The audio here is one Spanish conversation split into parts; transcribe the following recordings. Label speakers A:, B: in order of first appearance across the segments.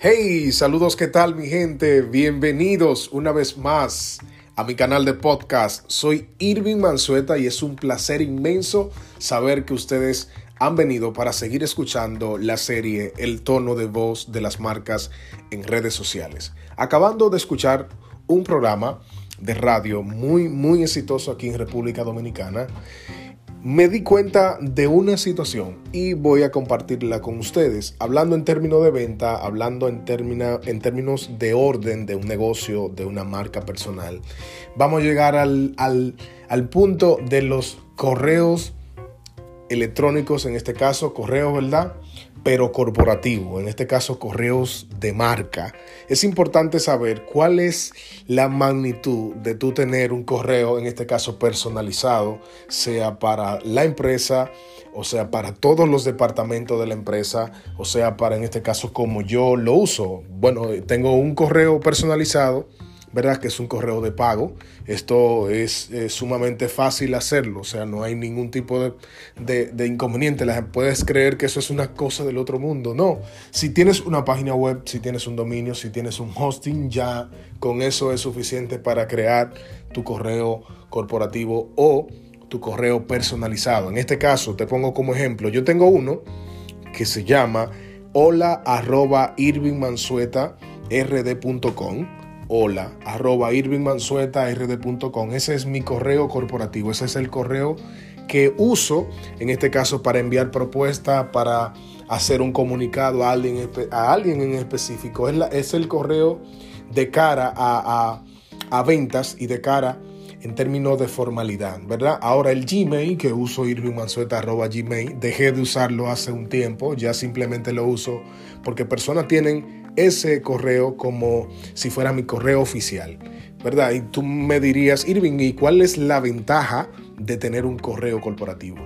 A: Hey, saludos, ¿qué tal mi gente? Bienvenidos una vez más a mi canal de podcast. Soy Irving Mansueta y es un placer inmenso saber que ustedes han venido para seguir escuchando la serie El tono de voz de las marcas en redes sociales. Acabando de escuchar un programa de radio muy, muy exitoso aquí en República Dominicana me di cuenta de una situación y voy a compartirla con ustedes, hablando en términos de venta, hablando en, en términos de orden de un negocio, de una marca personal. Vamos a llegar al, al, al punto de los correos electrónicos, en este caso correos, ¿verdad? Pero corporativo, en este caso correos de marca, es importante saber cuál es la magnitud de tú tener un correo, en este caso personalizado, sea para la empresa, o sea para todos los departamentos de la empresa, o sea para en este caso como yo lo uso. Bueno, tengo un correo personalizado ¿verdad? Que es un correo de pago. Esto es, sumamente fácil hacerlo, o sea, no hay ningún tipo de, de, inconveniente. puedes creer que eso es una cosa del otro mundo. No, si tienes una página web, si tienes un dominio, si tienes un hosting, ya con eso es suficiente para crear tu correo corporativo o tu correo personalizado. En este caso, te pongo como ejemplo, yo tengo uno que se llama hola arroba rd.com hola arroba irvingmansuetard.com. Ese es mi correo corporativo, ese es el correo que uso en este caso para enviar propuesta, para hacer un comunicado a alguien, a alguien en específico. Es, es el correo de cara a, a, ventas y de cara en términos de formalidad, ¿verdad? Ahora el Gmail que uso irvingmansueta.gmail, dejé de usarlo hace un tiempo, ya simplemente lo uso porque personas tienen ese correo como si fuera mi correo oficial, ¿verdad? Y tú me dirías, Irving, ¿y cuál es la ventaja de tener un correo corporativo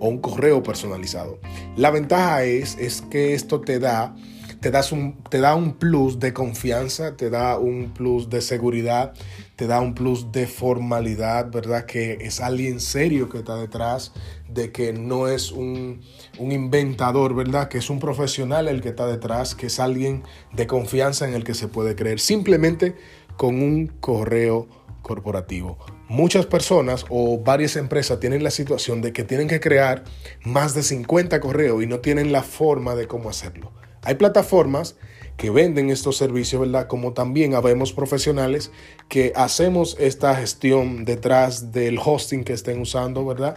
A: o un correo personalizado? La ventaja es, es que esto te da, te, das un, te da un plus de confianza, te da un plus de seguridad, te da un plus de formalidad, ¿verdad? Que es alguien serio que está detrás, de que no es un, inventador, ¿verdad? Que es un profesional el que está detrás, que es alguien de confianza en el que se puede creer, simplemente con un correo corporativo. Muchas personas o varias empresas tienen la situación de que tienen que crear más de 50 correos y no tienen la forma de cómo hacerlo. Hay plataformas que venden estos servicios, ¿verdad? Como también habemos profesionales que hacemos esta gestión detrás del hosting que estén usando, ¿verdad?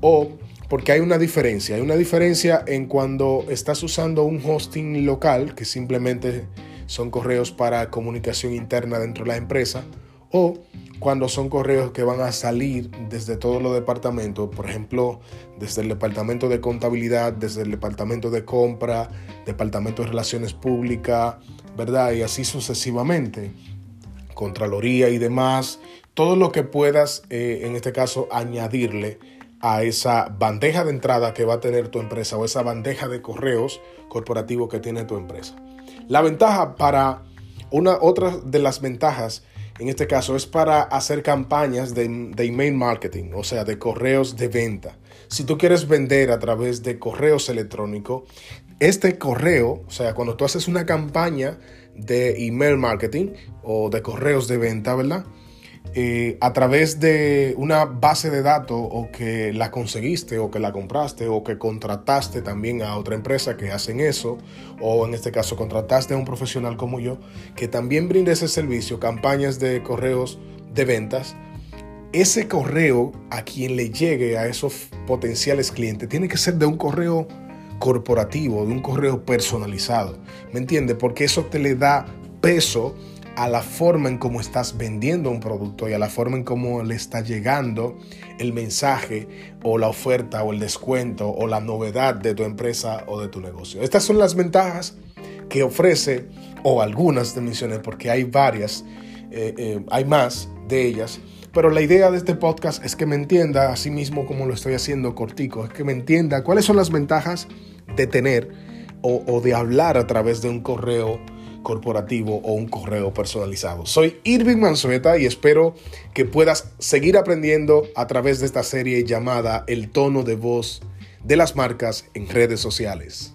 A: O porque hay una diferencia, hay una diferencia en cuando estás usando un hosting local, que simplemente son correos para comunicación interna dentro de la empresa, o cuando son correos que van a salir desde todos los departamentos, por ejemplo, desde el departamento de contabilidad, desde el departamento de compra, departamento de relaciones públicas, ¿verdad? Y así sucesivamente, Contraloría y demás, todo lo que puedas, eh, en este caso, añadirle a esa bandeja de entrada que va a tener tu empresa o esa bandeja de correos corporativos que tiene tu empresa. La ventaja para una otra de las ventajas en este caso es para hacer campañas de, email marketing, o sea, de correos de venta. Si tú quieres vender a través de correos electrónicos, este correo, o sea, cuando tú haces una campaña de email marketing o de correos de venta, ¿verdad? Eh, a través de una base de datos o que la conseguiste o que la compraste o que contrataste también a otra empresa que hacen eso o en este caso contrataste a un profesional como yo que también brinde ese servicio, campañas de correos de ventas, ese correo a quien le llegue a esos potenciales clientes tiene que ser de un correo corporativo, de un correo personalizado. ¿Me entiendes? Porque eso te le da peso a la forma en cómo estás vendiendo un producto y a la forma en cómo le está llegando el mensaje o la oferta o el descuento o la novedad de tu empresa o de tu negocio. Estas son las ventajas que ofrece, o algunas de mencioné, porque hay varias, eh, eh, hay más de ellas, pero la idea de este podcast es que me entienda, así mismo como lo estoy haciendo cortico, es que me entienda cuáles son las ventajas de tener o de hablar a través de un correo corporativo o un correo personalizado. Soy Irving Mansueta y espero que puedas seguir aprendiendo a través de esta serie llamada El tono de voz de las marcas en redes sociales.